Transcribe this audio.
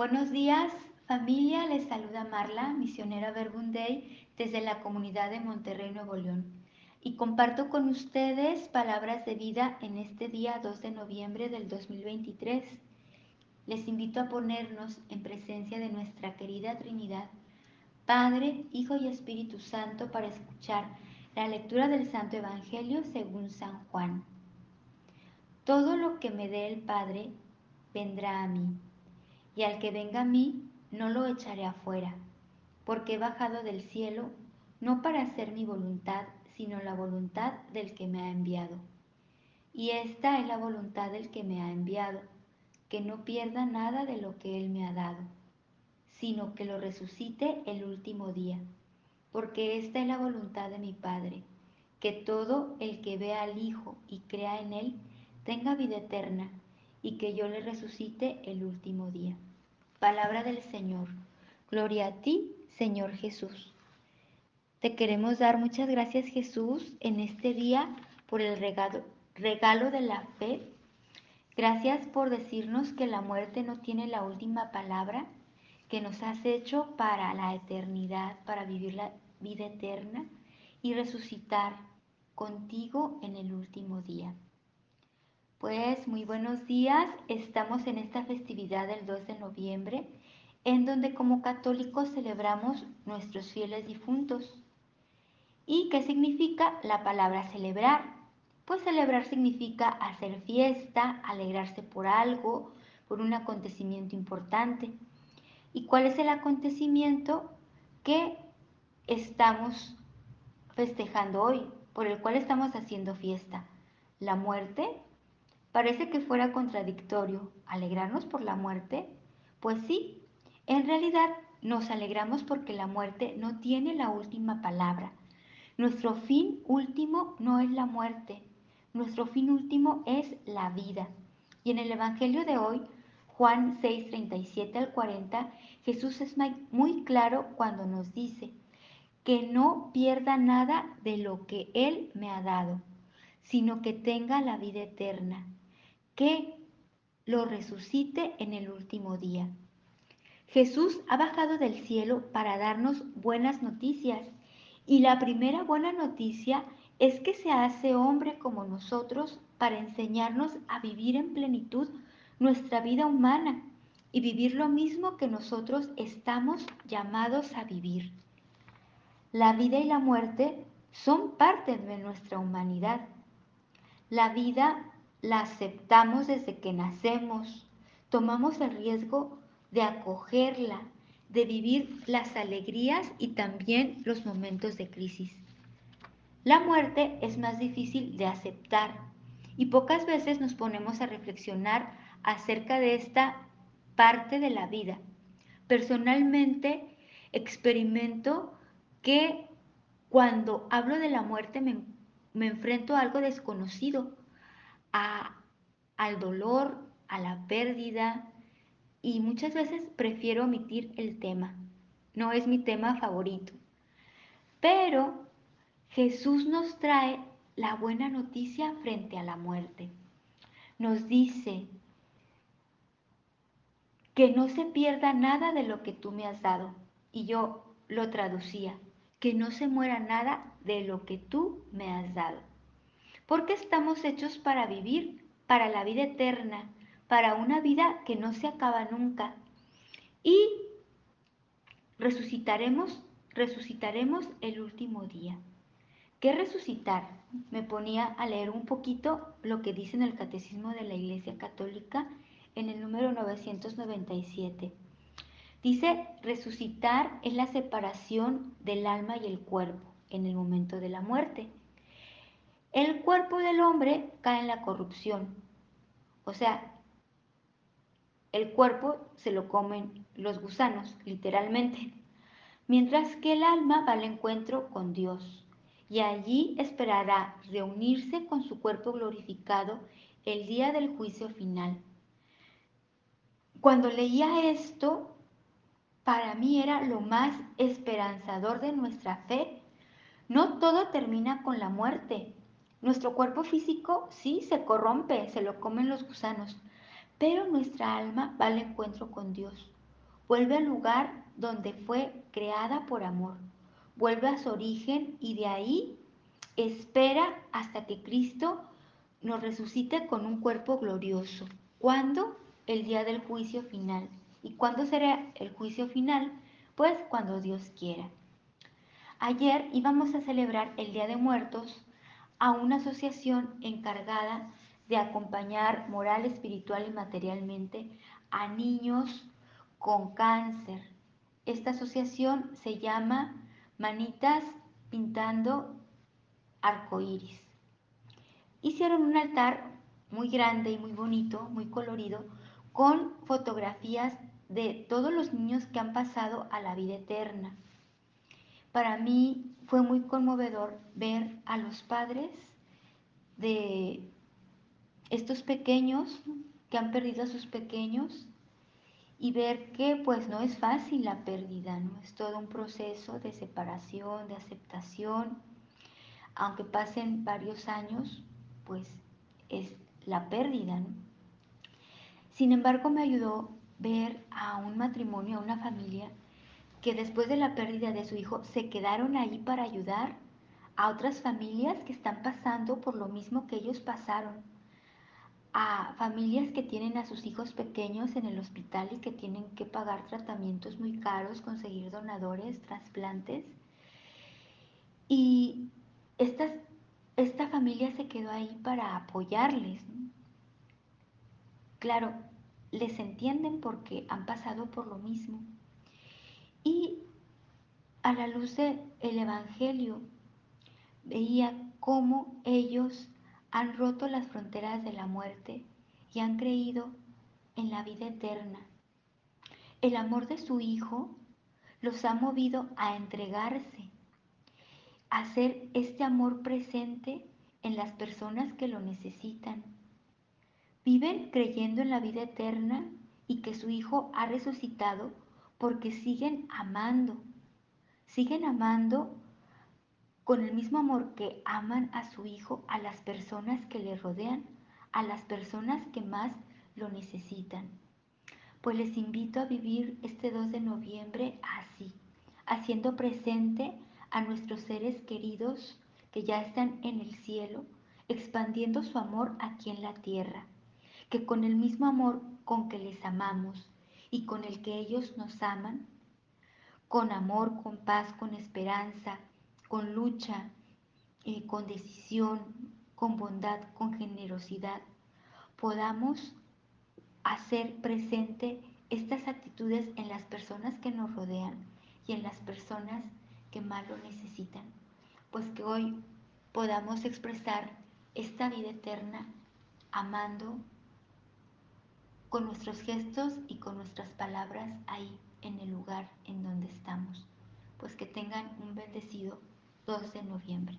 Buenos días, familia. Les saluda Marla, misionera Verbunday, desde la comunidad de Monterrey, Nuevo León. Y comparto con ustedes palabras de vida en este día 2 de noviembre del 2023. Les invito a ponernos en presencia de nuestra querida Trinidad, Padre, Hijo y Espíritu Santo, para escuchar la lectura del Santo Evangelio según San Juan. Todo lo que me dé el Padre vendrá a mí y al que venga a mí no lo echaré afuera, porque he bajado del cielo no para hacer mi voluntad, sino la voluntad del que me ha enviado. Y esta es la voluntad del que me ha enviado, que no pierda nada de lo que él me ha dado, sino que lo resucite el último día, porque esta es la voluntad de mi Padre, que todo el que vea al Hijo y crea en él tenga vida eterna, y que yo le resucite el último día. Palabra del Señor. Gloria a ti, Señor Jesús. Te queremos dar muchas gracias, Jesús, en este día por el regalo, regalo de la fe. Gracias por decirnos que la muerte no tiene la última palabra, que nos has hecho para la eternidad, para vivir la vida eterna y resucitar contigo en el último día. Pues muy buenos días, estamos en esta festividad del 2 de noviembre, en donde como católicos celebramos nuestros fieles difuntos. ¿Y qué significa la palabra celebrar? Pues celebrar significa hacer fiesta, alegrarse por algo, por un acontecimiento importante. ¿Y cuál es el acontecimiento que estamos festejando hoy, por el cual estamos haciendo fiesta? La muerte Parece que fuera contradictorio alegrarnos por la muerte. Pues sí, en realidad nos alegramos porque la muerte no tiene la última palabra. Nuestro fin último no es la muerte, nuestro fin último es la vida. Y en el Evangelio de hoy, Juan 6, 37 al 40, Jesús es muy claro cuando nos dice que no pierda nada de lo que Él me ha dado, sino que tenga la vida eterna que lo resucite en el último día. Jesús ha bajado del cielo para darnos buenas noticias y la primera buena noticia es que se hace hombre como nosotros para enseñarnos a vivir en plenitud nuestra vida humana y vivir lo mismo que nosotros estamos llamados a vivir. La vida y la muerte son parte de nuestra humanidad. La vida la aceptamos desde que nacemos, tomamos el riesgo de acogerla, de vivir las alegrías y también los momentos de crisis. La muerte es más difícil de aceptar y pocas veces nos ponemos a reflexionar acerca de esta parte de la vida. Personalmente experimento que cuando hablo de la muerte me, me enfrento a algo desconocido, al dolor, a la pérdida y muchas veces prefiero omitir el tema. No es mi tema favorito. Pero Jesús nos trae la buena noticia frente a la muerte. Nos dice que no se pierda nada de lo que tú me has dado. Y yo lo traducía, que no se muera nada de lo que tú me has dado porque estamos hechos para vivir, para la vida eterna, para una vida que no se acaba nunca. Y resucitaremos, resucitaremos el último día. ¿Qué resucitar? Me ponía a leer un poquito lo que dice en el Catecismo de la Iglesia Católica en el número 997. Dice, resucitar es la separación del alma y el cuerpo en el momento de la muerte. El cuerpo del hombre cae en la corrupción. O sea, el cuerpo se lo comen los gusanos, literalmente. Mientras que el alma va al encuentro con Dios y allí esperará reunirse con su cuerpo glorificado el día del juicio final. Cuando leía esto, para mí era lo más esperanzador de nuestra fe. No todo termina con la muerte, nuestro cuerpo físico sí se corrompe, se lo comen los gusanos, pero nuestra alma va al encuentro con Dios. vuelve al lugar donde fue creada por amor, vuelve a su origen y de ahí espera hasta que Cristo nos resucite con un cuerpo glorioso. ¿Cuándo? El día del juicio final. ¿Y cuándo será el juicio final? Pues cuando Dios quiera. Ayer íbamos a celebrar el Día de Muertos a una asociación encargada de acompañar moral, espiritual y materialmente a niños con cáncer. Esta asociación se llama Manitas Pintando Arcoíris. Hicieron un altar muy grande y muy bonito, muy colorido, con fotografías de todos los niños que han pasado a la vida eterna. Para mí fue muy conmovedor ver a los padres de estos pequeños que han perdido a sus pequeños y ver que pues no es fácil la pérdida, ¿no? Es todo un proceso de separación, de aceptación. Aunque pasen varios años, pues es la pérdida, Sin embargo, me ayudó ver a un matrimonio, a una familia, que después de la pérdida de su hijo se quedaron ahí para ayudar a otras familias que están pasando por lo mismo que ellos pasaron, a familias que tienen a sus hijos pequeños en el hospital y que tienen que pagar tratamientos muy caros, conseguir donadores, trasplantes. Y estas, esta familia se quedó ahí para apoyarles. Claro, les entienden porque han pasado por lo mismo. Y a la luz del Evangelio veía cómo ellos han roto las fronteras de la muerte y han creído en la vida eterna. El amor de su Hijo los ha movido a entregarse, a hacer este amor presente en las personas que lo necesitan. Viven creyendo en la vida eterna y que su Hijo ha resucitado porque siguen amando, siguen amando con el mismo amor que aman a su hijo, a las personas que le rodean, a las personas que más lo necesitan. Pues les invito a vivir este 2 de noviembre así, haciendo presente a nuestros seres queridos que ya están en el cielo, expandiendo su amor aquí en la tierra, que con el mismo amor con que les amamos y con el que ellos nos aman, con amor, con paz, con esperanza, con lucha, eh, con decisión, con bondad, con generosidad, podamos hacer presente estas actitudes en las personas que nos rodean y en las personas que más lo necesitan. Pues que hoy podamos expresar esta vida eterna amando con nuestros gestos y con nuestras palabras ahí en el lugar en donde estamos. Pues que tengan un bendecido 2 de noviembre.